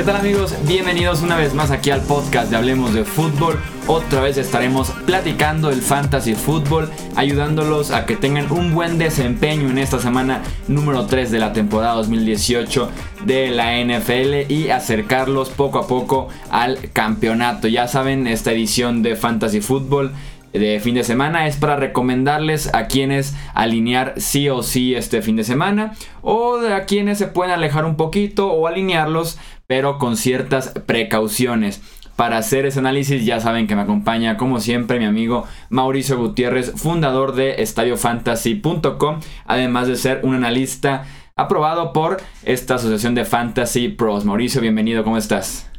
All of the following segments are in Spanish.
¿Qué tal amigos? Bienvenidos una vez más aquí al podcast de Hablemos de Fútbol. Otra vez estaremos platicando el fantasy fútbol, ayudándolos a que tengan un buen desempeño en esta semana número 3 de la temporada 2018 de la NFL y acercarlos poco a poco al campeonato. Ya saben, esta edición de fantasy fútbol de fin de semana es para recomendarles a quienes alinear sí o sí este fin de semana o a quienes se pueden alejar un poquito o alinearlos pero con ciertas precauciones. Para hacer ese análisis ya saben que me acompaña como siempre mi amigo Mauricio Gutiérrez, fundador de estadiofantasy.com, además de ser un analista aprobado por esta asociación de Fantasy Pros. Mauricio, bienvenido, ¿cómo estás?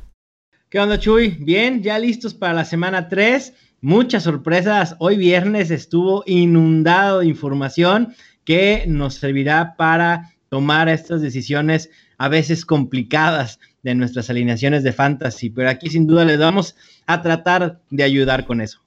¿Qué onda Chuy? Bien, ya listos para la semana 3 muchas sorpresas. Hoy viernes estuvo inundado de información que nos servirá para tomar estas decisiones a veces complicadas de nuestras alineaciones de fantasy, pero aquí sin duda les vamos a tratar de ayudar con eso.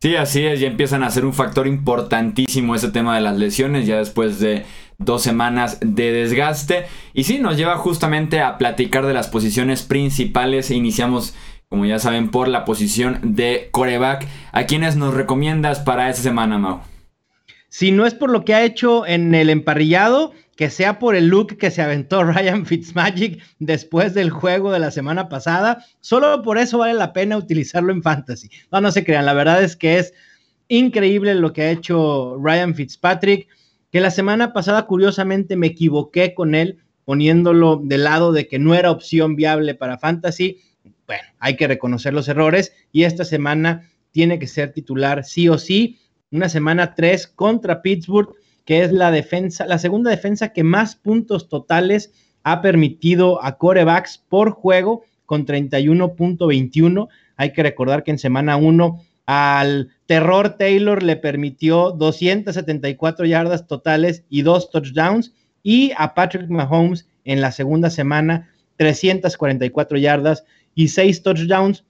Sí, así es, ya empiezan a ser un factor importantísimo ese tema de las lesiones, ya después de dos semanas de desgaste. Y sí, nos lleva justamente a platicar de las posiciones principales. Iniciamos como ya saben, por la posición de coreback. ¿A quiénes nos recomiendas para esta semana, Mau? Si no es por lo que ha hecho en el emparrillado, que sea por el look que se aventó Ryan Fitzmagic después del juego de la semana pasada, solo por eso vale la pena utilizarlo en fantasy. No, se crean, la verdad es que es increíble lo que ha hecho Ryan Fitzpatrick, que la semana pasada curiosamente me equivoqué con él poniéndolo del lado de que no era opción viable para fantasy bueno, hay que reconocer los errores y esta semana tiene que ser titular sí o sí. Una semana 3 contra Pittsburgh, que es la defensa, la segunda defensa que más puntos totales ha permitido a corebacks por juego con 31.21. Hay que recordar que en semana 1 al Terror Taylor le permitió 274 yardas totales y dos touchdowns y a Patrick Mahomes en la segunda semana 344 yardas y seis touchdowns.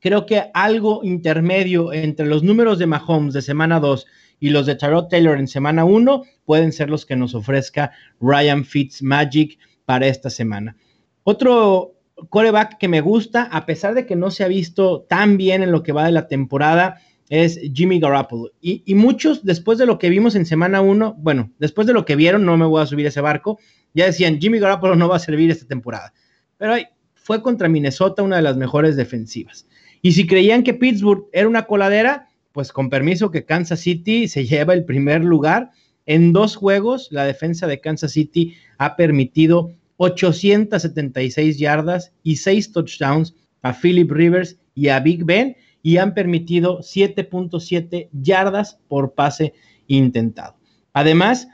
Creo que algo intermedio entre los números de Mahomes de semana 2 y los de Tarot Taylor en semana 1 pueden ser los que nos ofrezca Ryan Fitzmagic para esta semana. Otro coreback que me gusta, a pesar de que no se ha visto tan bien en lo que va de la temporada, es Jimmy Garoppolo. Y, muchos, después de lo que vimos en semana 1, bueno, después de lo que vieron, no me voy a subir ese barco, ya decían, Jimmy Garoppolo no va a servir esta temporada. Pero hay, fue contra Minnesota una de las mejores defensivas. Y si creían que Pittsburgh era una coladera, pues con permiso que Kansas City se lleva el primer lugar. En dos juegos, la defensa de Kansas City ha permitido 876 yardas y 6 touchdowns a Philip Rivers y a Big Ben y han permitido 7.7 yardas por pase intentado. Además,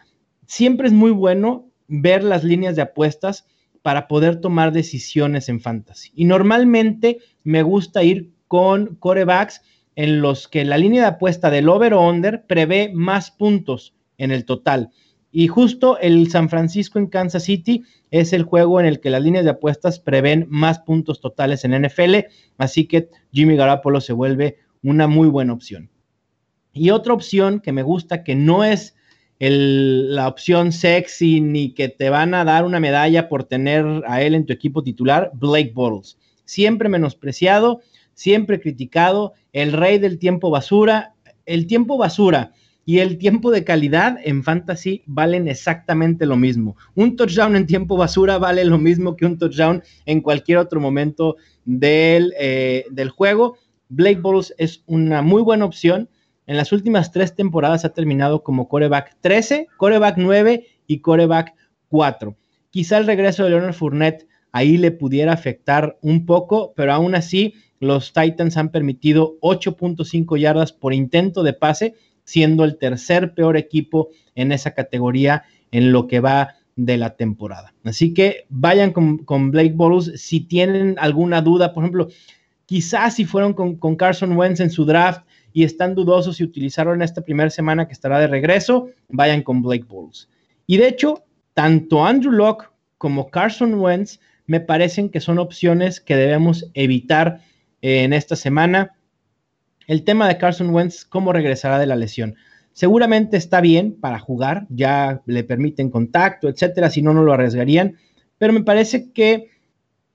siempre es muy bueno ver las líneas de apuestas para poder tomar decisiones en fantasy. Y normalmente me gusta ir con corebacks en los que la línea de apuesta del over o under prevé más puntos en el total. Y justo el San Francisco en Kansas City es el juego en el que las líneas de apuestas prevén más puntos totales en NFL, así que Jimmy Garoppolo se vuelve una muy buena opción. Y otra opción que me gusta, que no es la opción sexy ni que te van a dar una medalla por tener a él en tu equipo titular, Blake Bortles. Siempre menospreciado, siempre criticado, el rey del tiempo basura. El tiempo basura y el tiempo de calidad en fantasy valen exactamente lo mismo. Un touchdown en tiempo basura vale lo mismo que un touchdown en cualquier otro momento del, eh, del juego. Blake Bortles es una muy buena opción en las últimas tres temporadas ha terminado como coreback 13, coreback 9 y coreback 4. Quizá el regreso de Leonard Fournette ahí le pudiera afectar un poco, pero aún así los Titans han permitido 8.5 yardas por intento de pase, siendo el tercer peor equipo en esa categoría en lo que va de la temporada. Así que vayan con, Blake Bortles si tienen alguna duda, por ejemplo, quizás si fueron con, con Carson Wentz en su draft y están dudosos si utilizaron esta primera semana que estará de regreso, vayan con Blake Bulls. Y de hecho, tanto Andrew Locke como Carson Wentz me parecen que son opciones que debemos evitar eh, en esta semana. El tema de Carson Wentz, cómo regresará de la lesión. Seguramente está bien para jugar, ya le permiten contacto, etcétera, si no, no lo arriesgarían, pero me parece que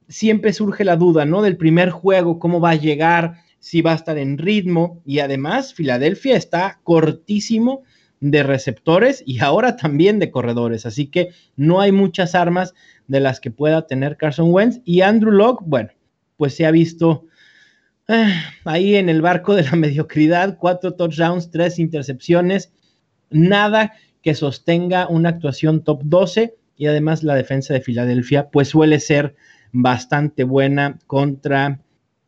siempre surge la duda, ¿no? Del primer juego, cómo va a llegar, si va a estar en ritmo. Y además, Filadelfia está cortísimo de receptores y ahora también de corredores. Así que no hay muchas armas de las que pueda tener Carson Wentz. Y Andrew Locke, bueno, pues se ha visto eh, ahí en el barco de la mediocridad, cuatro touchdowns, tres intercepciones, nada que sostenga una actuación top 12 y además la defensa de Filadelfia pues suele ser bastante buena contra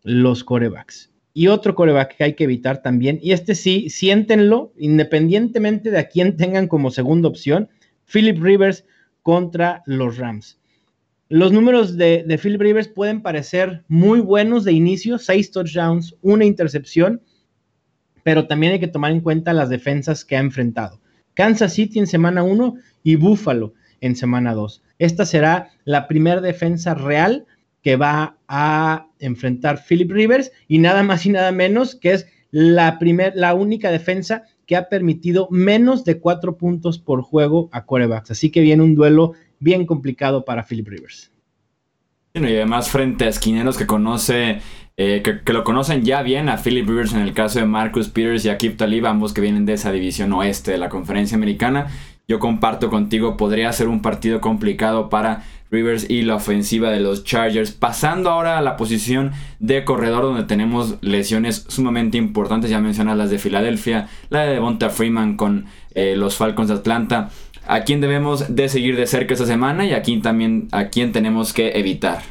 los corebacks. Y otro coreback que hay que evitar también, y este sí, siéntenlo, independientemente de a quién tengan como segunda opción, Philip Rivers contra los Rams. Los números de, Philip Rivers pueden parecer muy buenos de inicio, seis touchdowns, una intercepción, pero también hay que tomar en cuenta las defensas que ha enfrentado. Kansas City en semana 1 y Buffalo en semana 2. Esta será la primera defensa real que va a enfrentar Philip Rivers y nada más y nada menos que es la, primer, la única defensa que ha permitido menos de cuatro puntos por juego a corebacks. Así que viene un duelo bien complicado para Philip Rivers. Y además frente a esquineros que conoce, eh, que, lo conocen ya bien a Philip Rivers en el caso de Marcus Peters y Akib Talib, ambos que vienen de esa división oeste de la conferencia americana. Yo comparto contigo, podría ser un partido complicado para Rivers y la ofensiva de los Chargers. Pasando ahora a la posición de corredor donde tenemos lesiones sumamente importantes. Ya mencionas las de Filadelfia, la de Devonta Freeman con eh, los Falcons de Atlanta a quién debemos de seguir de cerca esta semana y a quién también a quién tenemos que evitar.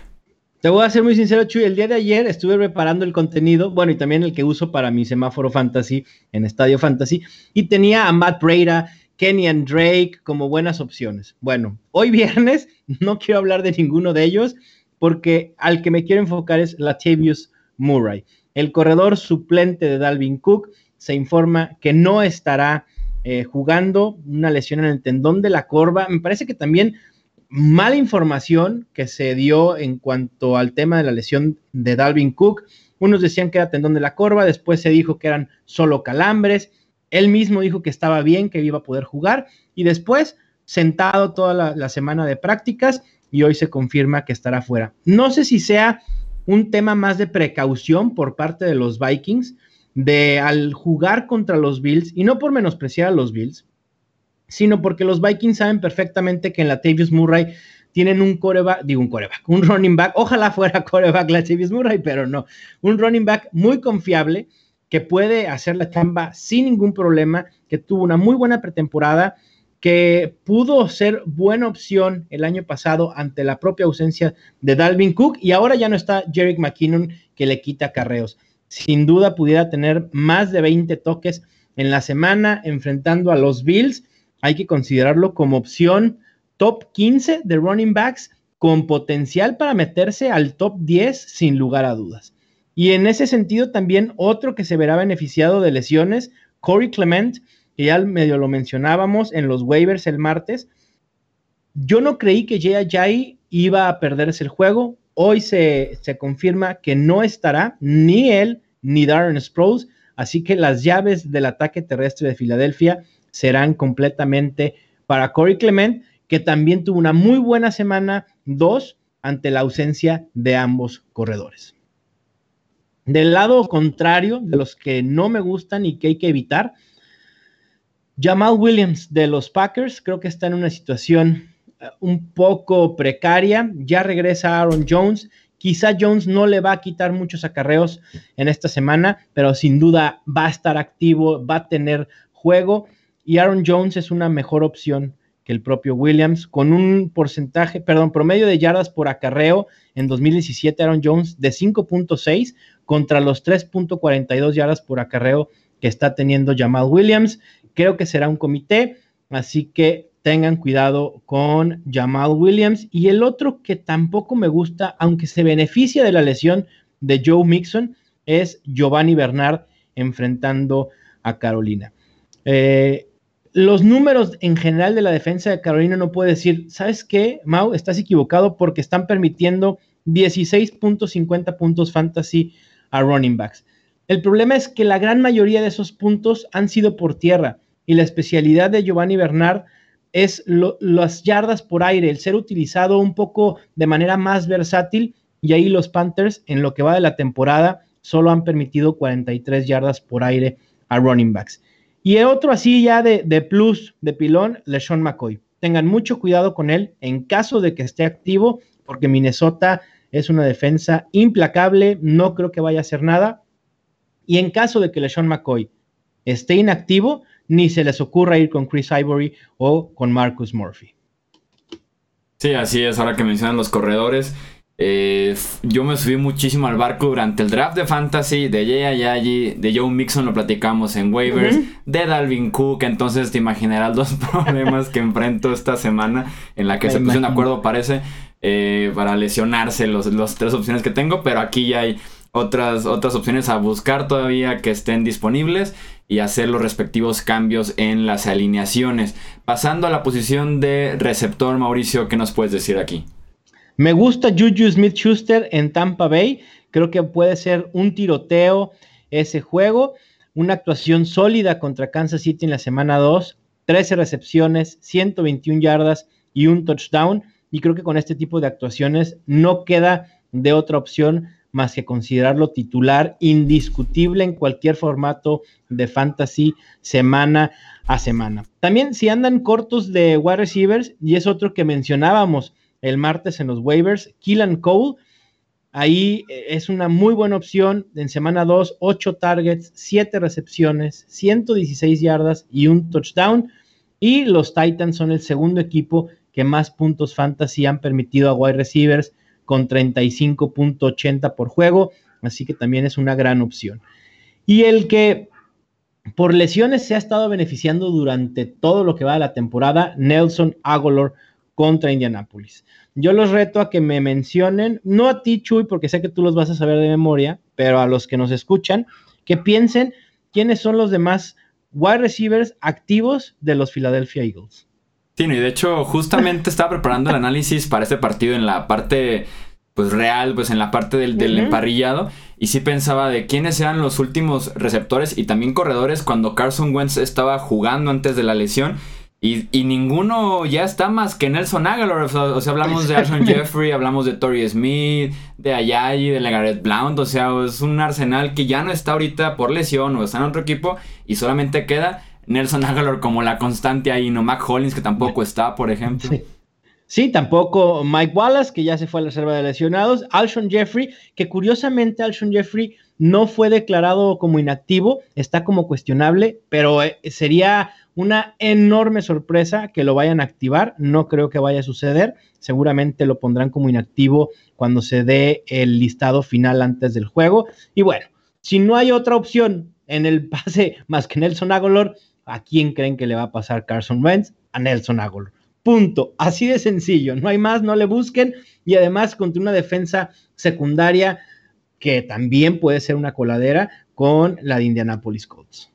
Te voy a ser muy sincero, Chuy. El día de ayer estuve preparando el contenido, bueno, y también el que uso para mi semáforo fantasy en Estadio Fantasy, y tenía a Matt Breda, Kenny and Drake como buenas opciones. Bueno, hoy viernes no quiero hablar de ninguno de ellos porque al que me quiero enfocar es Latavius Murray. El corredor suplente de Dalvin Cook se informa que no estará eh, jugando, una lesión en el tendón de la corva. Me parece que también mala información que se dio en cuanto al tema de la lesión de Dalvin Cook. Unos decían que era tendón de la corva, después se dijo que eran solo calambres. Él mismo dijo que estaba bien, que iba a poder jugar y después sentado toda la, semana de prácticas y hoy se confirma que estará fuera. No sé si sea un tema más de precaución por parte de los Vikings, de al jugar contra los Bills, y no por menospreciar a los Bills, sino porque los Vikings saben perfectamente que en la Tavius Murray tienen un coreback, digo un coreback, un running back, ojalá fuera coreback la Tavius Murray, pero no, un running back muy confiable que puede hacer la chamba sin ningún problema, que tuvo una muy buena pretemporada, que pudo ser buena opción el año pasado ante la propia ausencia de Dalvin Cook y ahora ya no está Jerick McKinnon que le quita carreos sin duda pudiera tener más de 20 toques en la semana enfrentando a los Bills. Hay que considerarlo como opción top 15 de running backs con potencial para meterse al top 10 sin lugar a dudas. Y en ese sentido también otro que se verá beneficiado de lesiones, Corey Clement, que ya medio lo mencionábamos en los waivers el martes. Yo no creí que Jay Jai iba a perderse el juego. Hoy se, confirma que no estará ni él ni Darren Sproles, así que las llaves del ataque terrestre de Filadelfia serán completamente para Corey Clement, que también tuvo una muy buena semana 2 ante la ausencia de ambos corredores. Del lado contrario, de los que no me gustan y que hay que evitar, Jamal Williams de los Packers creo que está en una situación un poco precaria. Ya regresa Aaron Jones. Quizá Jones no le va a quitar muchos acarreos en esta semana, pero sin duda va a estar activo, va a tener juego. Y Aaron Jones es una mejor opción que el propio Williams, con un porcentaje, perdón, promedio de yardas por acarreo en 2017, Aaron Jones de 5.6 contra los 3.42 yardas por acarreo que está teniendo Jamal Williams. Creo que será un comité, así que tengan cuidado con Jamal Williams. Y el otro que tampoco me gusta, aunque se beneficia de la lesión de Joe Mixon, es Giovanni Bernard enfrentando a Carolina. Eh, los números en general de la defensa de Carolina no puede decir, ¿sabes qué, Mau? Estás equivocado porque están permitiendo 16.50 puntos fantasy a running backs. El problema es que la gran mayoría de esos puntos han sido por tierra y la especialidad de Giovanni Bernard es las yardas por aire, el ser utilizado un poco de manera más versátil y ahí los Panthers en lo que va de la temporada solo han permitido 43 yardas por aire a running backs. Y otro así ya de, de plus, de pilón, LeSean McCoy. Tengan mucho cuidado con él en caso de que esté activo, porque Minnesota es una defensa implacable, no creo que vaya a hacer nada. Y en caso de que LeSean McCoy esté inactivo, ni se les ocurra ir con Chris Ivory o con Marcus Murphy. Sí, así es, ahora que mencionan los corredores. Eh, yo me subí muchísimo al barco durante el draft de Fantasy, de Jay Ayayi, de Joe Mixon, lo platicamos en waivers, de Dalvin Cook, entonces te imaginarás los problemas que enfrento esta semana en la que se pusieron de acuerdo, parece, eh, para lesionarse los, los tres opciones que tengo, pero aquí ya hay otras, otras opciones a buscar todavía que estén disponibles y hacer los respectivos cambios en las alineaciones. Pasando a la posición de receptor, Mauricio, ¿qué nos puedes decir aquí? Me gusta Juju Smith Schuster en Tampa Bay. Creo que puede ser un tiroteo ese juego. Una actuación sólida contra Kansas City en la semana 2. 13 recepciones, 121 yardas y un touchdown. Y creo que con este tipo de actuaciones no queda de otra opción más que considerarlo titular indiscutible en cualquier formato de fantasy semana a semana. También si andan cortos de wide receivers, y es otro que mencionábamos, el martes en los waivers. Keelan Cole, ahí eh, es una muy buena opción. En semana 2, 8 targets, 7 recepciones, 116 yardas y un touchdown. Y los Titans son el segundo equipo que más puntos fantasy han permitido a wide receivers con 35.80 por juego. Así que también es una gran opción. Y el que por lesiones se ha estado beneficiando durante todo lo que va de la temporada, Nelson Agolor contra Indianapolis. Yo los reto a que me mencionen, no a ti, Chuy, porque sé que tú los vas a saber de memoria, pero a los que nos escuchan, que piensen quiénes son los demás wide receivers activos de los Philadelphia Eagles. Sí, y de hecho, justamente estaba preparando el análisis para este partido en la parte pues real, pues en la parte del, del emparrillado. Y sí pensaba de quiénes eran los últimos receptores y también corredores cuando Carson Wentz estaba jugando antes de la lesión. Y, ninguno ya está más que Nelson Aguilar. O sea, hablamos de Alshon Jeffrey, hablamos de Tori Smith, de Ayayi, de Legaret Blount. O sea, es un arsenal que ya no está ahorita por lesión o está en otro equipo y solamente queda Nelson Aguilar como la constante ahí, no Mac Hollins que tampoco está, por ejemplo. Sí. tampoco Mike Wallace, que ya se fue a la reserva de lesionados. Alshon Jeffrey, que curiosamente Alshon Jeffrey no fue declarado como inactivo, está como cuestionable, pero eh, sería una enorme sorpresa que lo vayan a activar. No creo que vaya a suceder. Seguramente lo pondrán como inactivo cuando se dé el listado final antes del juego. Y bueno, si no hay otra opción en el pase más que Nelson Aguilar, ¿a quién creen que le va a pasar Carson Wentz? A Nelson Aguilar. Punto. Así de sencillo. No hay más, no le busquen. Y además contra una defensa secundaria que también puede ser una coladera con la de Indianapolis Colts.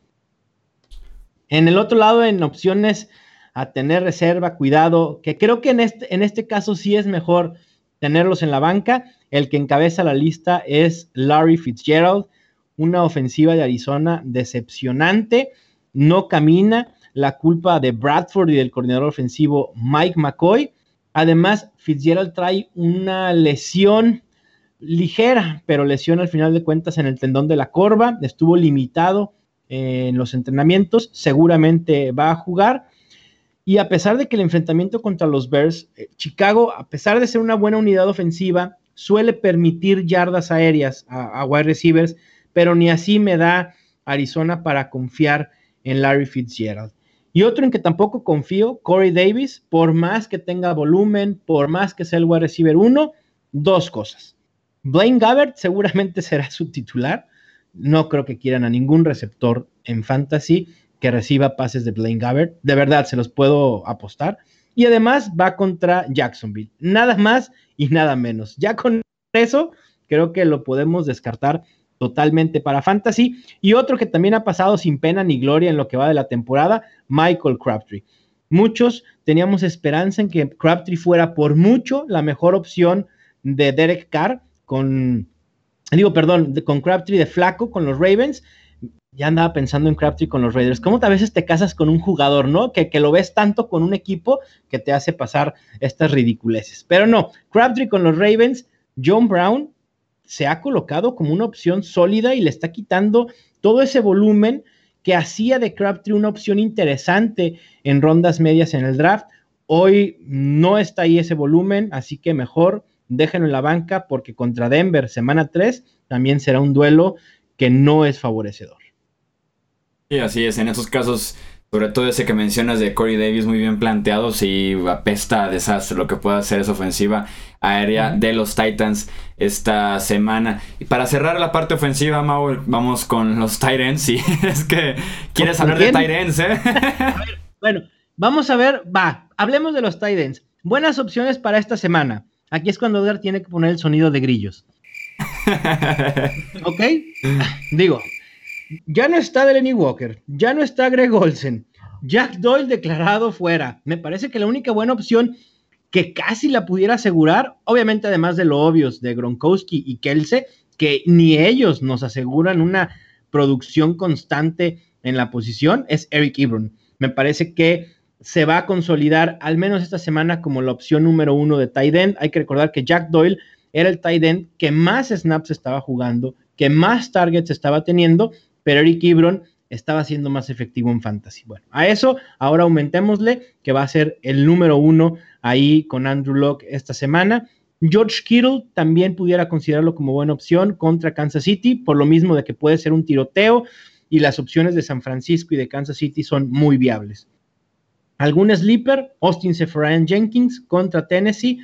En el otro lado, en opciones a tener reserva, cuidado, que creo que en este, en este caso sí es mejor tenerlos en la banca. El que encabeza la lista es Larry Fitzgerald, una ofensiva de Arizona decepcionante, no camina, la culpa de Bradford y del coordinador ofensivo Mike McCoy. Además, Fitzgerald trae una lesión ligera, pero lesión al final de cuentas en el tendón de la corva, estuvo limitado en los entrenamientos, seguramente va a jugar. Y a pesar de que el enfrentamiento contra los Bears, eh, Chicago, a pesar de ser una buena unidad ofensiva, suele permitir yardas aéreas a, wide receivers, pero ni así me da Arizona para confiar en Larry Fitzgerald. Y otro en que tampoco confío, Corey Davis, por más que tenga volumen, por más que sea el wide receiver uno, dos cosas. Blaine Gabbert seguramente será su titular, no creo que quieran a ningún receptor en fantasy que reciba pases de Blaine Gabbert. De verdad, se los puedo apostar. Y además va contra Jacksonville. Nada más y nada menos. Ya con eso, creo que lo podemos descartar totalmente para fantasy. Y otro que también ha pasado sin pena ni gloria en lo que va de la temporada, Michael Crabtree. Muchos teníamos esperanza en que Crabtree fuera por mucho la mejor opción de Derek Carr con digo, perdón, con Crabtree de flaco, con los Ravens, ya andaba pensando en Crabtree con los Raiders. ¿Cómo a veces te casas con un jugador, no? Que, que, lo ves tanto con un equipo que te hace pasar estas ridiculeces. Pero no, Crabtree con los Ravens John Brown se ha colocado como una opción sólida y le está quitando todo ese volumen que hacía de Crabtree una opción interesante en rondas medias en el draft. Hoy no está ahí ese volumen, así que mejor déjenlo en la banca porque contra Denver semana 3 también será un duelo que no es favorecedor. Sí, así es. En esos casos, sobre todo ese que mencionas de Corey Davis, muy bien planteado, si apesta a desastre lo que pueda hacer esa ofensiva aérea de los Titans esta semana. Y para cerrar la parte ofensiva, Mau, vamos con los Titans. Si es que quieres hablar de Titans, ¿eh? bueno, vamos a ver, va, hablemos de los Titans. Buenas opciones para esta semana. Aquí es cuando Edgar tiene que poner el sonido de grillos. ¿Ok? Digo, ya no está Delaney Walker, ya no está Greg Olsen, Jack Doyle declarado fuera. Me parece que la única buena opción que casi la pudiera asegurar, obviamente además de lo obvios de Gronkowski y Kelsey, que ni ellos nos aseguran una producción constante en la posición, es Eric Ebron. Me parece que se va a consolidar al menos esta semana como la opción número uno de tight end. Hay que recordar que Jack Doyle era el tight end que más snaps estaba jugando, que más targets estaba teniendo, pero Eric Ebron estaba siendo más efectivo en fantasy. Bueno, a eso ahora aumentémosle que va a ser el número uno ahí con Andrew Locke esta semana. George Kittle también pudiera considerarlo como buena opción contra Kansas City, por lo mismo de que puede ser un tiroteo y las opciones de San Francisco y de Kansas City son muy viables. Algún sleeper, Austin Seferian Jenkins contra Tennessee.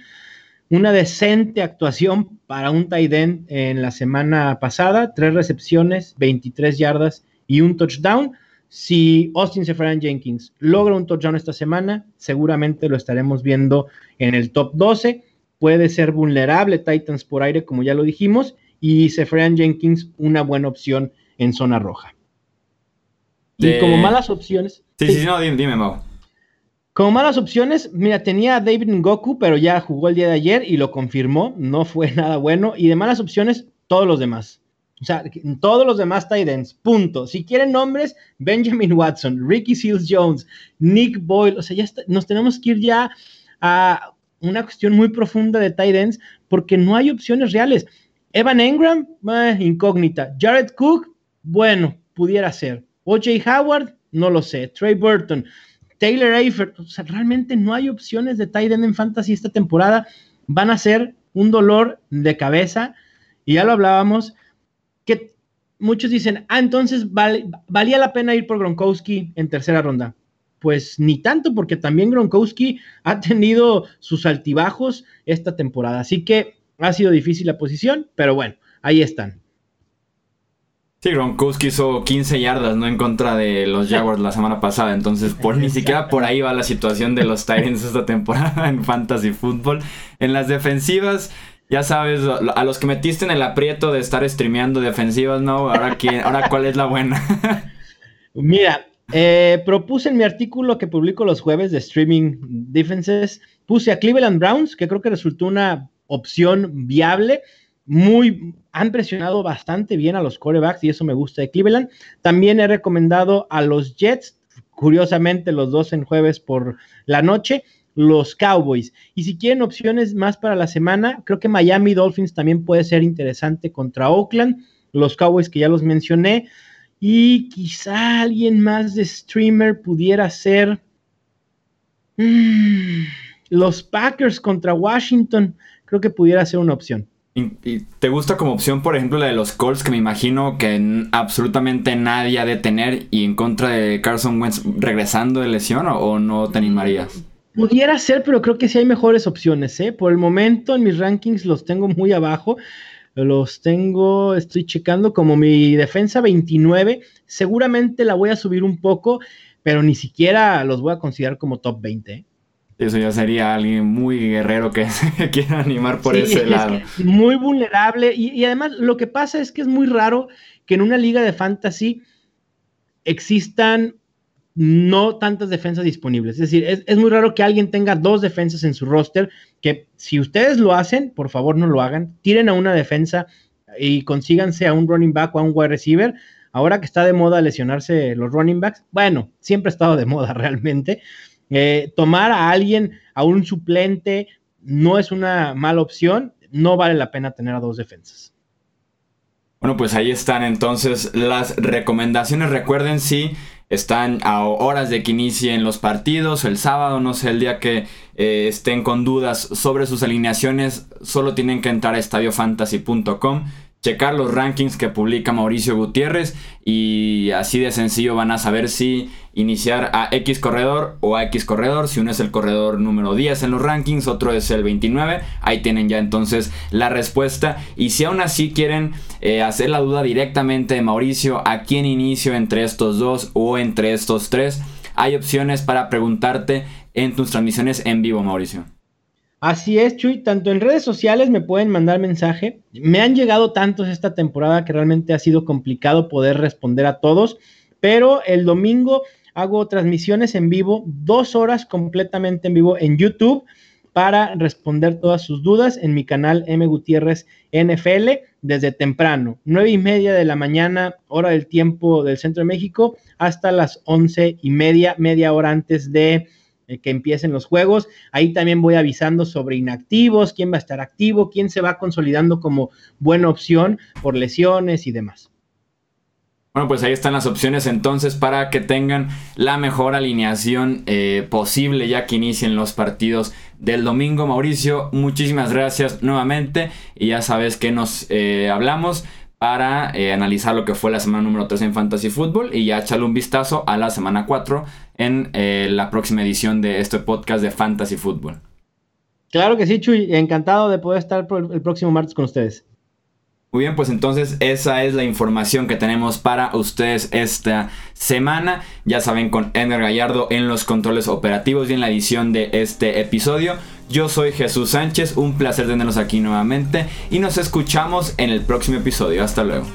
Una decente actuación para un tight end en la semana pasada, tres recepciones, 23 yardas y un touchdown. Si Austin Seferian Jenkins logra un touchdown esta semana, seguramente lo estaremos viendo en el top 12. Puede ser vulnerable Titans por aire, como ya lo dijimos, y Seferian Jenkins una buena opción en zona roja. Y como malas opciones. Sí, sí, no, dime, dime Mau. Como malas opciones, mira, tenía a David Ngoku, pero ya jugó el día de ayer y lo confirmó, no fue nada bueno. Y de malas opciones, todos los demás. O sea, todos los demás tight ends, punto. Si quieren nombres, Benjamin Watson, Ricky Seals Jones, Nick Boyle, o sea, ya nos tenemos que ir ya a una cuestión muy profunda de tight ends porque no hay opciones reales. Evan Engram, eh, incógnita. Jared Cook, bueno, pudiera ser. O.J. Howard, no lo sé. Trey Burton. Taylor Eifert, o sea, realmente no hay opciones de tight en fantasy esta temporada. Van a ser un dolor de cabeza. Y ya lo hablábamos, que muchos dicen, ah, entonces valía la pena ir por Gronkowski en tercera ronda. Pues ni tanto, porque también Gronkowski ha tenido sus altibajos esta temporada. Así que ha sido difícil la posición, pero bueno, ahí están. Sí, Gronkowski hizo 15 yardas, ¿no? En contra de los Jaguars la semana pasada. Entonces, por ni siquiera por ahí va la situación de los Titans esta temporada en Fantasy Football. En las defensivas, ya sabes, a los que metiste en el aprieto de estar streameando defensivas, ¿no? Ahora, ¿quién, ahora ¿cuál es la buena? Mira, eh, propuse en mi artículo que publico los jueves de Streaming Defenses, puse a Cleveland Browns, que creo que resultó una opción viable han presionado bastante bien a los corebacks y eso me gusta de Cleveland. También he recomendado a los Jets, curiosamente los dos en jueves por la noche, los Cowboys. Y si quieren opciones más para la semana, creo que Miami Dolphins también puede ser interesante contra Oakland, los Cowboys que ya los mencioné. Y quizá alguien más de streamer pudiera ser mm, los Packers contra Washington. Creo que pudiera ser una opción. ¿Y te gusta como opción, por ejemplo, la de los Colts, que me imagino que absolutamente nadie ha de tener y en contra de Carson Wentz regresando de lesión o, no te animarías? Pudiera ser, pero creo que sí hay mejores opciones, ¿eh? Por el momento en mis rankings los tengo muy abajo. Los tengo, estoy checando como mi defensa 29. Seguramente la voy a subir un poco, pero ni siquiera los voy a considerar como top 20. ¿eh? Eso ya sería alguien muy guerrero que se quiera animar por ese lado. muy vulnerable. Y, además lo que pasa es que es muy raro que en una liga de fantasy existan no tantas defensas disponibles. Es decir, es, muy raro que alguien tenga dos defensas en su roster, que si ustedes lo hacen, por favor no lo hagan. Tiren a una defensa y consíganse a un running back o a un wide receiver. Ahora que está de moda lesionarse los running backs, bueno, siempre ha estado de moda realmente. Eh, tomar a alguien, a un suplente, no es una mala opción. no vale la pena tener a dos defensas. Bueno, pues ahí están entonces las recomendaciones. Recuerden si están a horas de que inicien los partidos, el sábado, no sé, el día que eh, estén con dudas sobre sus alineaciones, solo tienen que entrar a estadiofantasy.com checar los rankings que publica Mauricio Gutiérrez y así de sencillo van a saber si iniciar a X corredor o a X corredor. Si uno es el corredor número 10 en los rankings, otro es el 29. Ahí tienen ya entonces la respuesta. Y si aún así quieren eh, hacer la duda directamente de Mauricio, ¿a quién inicio entre estos dos o entre estos tres? Hay opciones para preguntarte en tus transmisiones en vivo, Mauricio. Así es, Chuy. Tanto en redes sociales me pueden mandar mensaje. Me han llegado tantos esta temporada que realmente ha sido complicado poder responder a todos. Pero el domingo hago transmisiones en vivo, dos horas completamente en vivo en YouTube para responder todas sus dudas en mi canal M Gutiérrez NFL desde temprano, nueve y media de la mañana, hora del tiempo del centro de México, hasta las once y media, media hora antes de que empiecen los juegos. Ahí también voy avisando sobre inactivos, quién va a estar activo, quién se va consolidando como buena opción por lesiones y demás. Bueno, pues ahí están las opciones entonces para que tengan la mejor alineación eh, posible ya que inicien los partidos del domingo. Mauricio, muchísimas gracias nuevamente y ya sabes que nos eh, hablamos para analizar lo que fue la semana número 3 en Fantasy Football y ya echarle un vistazo a la semana 4 en eh, la próxima edición de este podcast de Fantasy Football. Claro que sí, Chuy. Encantado de poder estar el próximo martes con ustedes. Muy bien, pues entonces esa es la información que tenemos para ustedes esta semana. Ya saben, con Edgar Gallardo en los controles operativos y en la edición de este episodio. Yo soy Jesús Sánchez, un placer tenerlos aquí nuevamente y nos escuchamos en el próximo episodio. Hasta luego.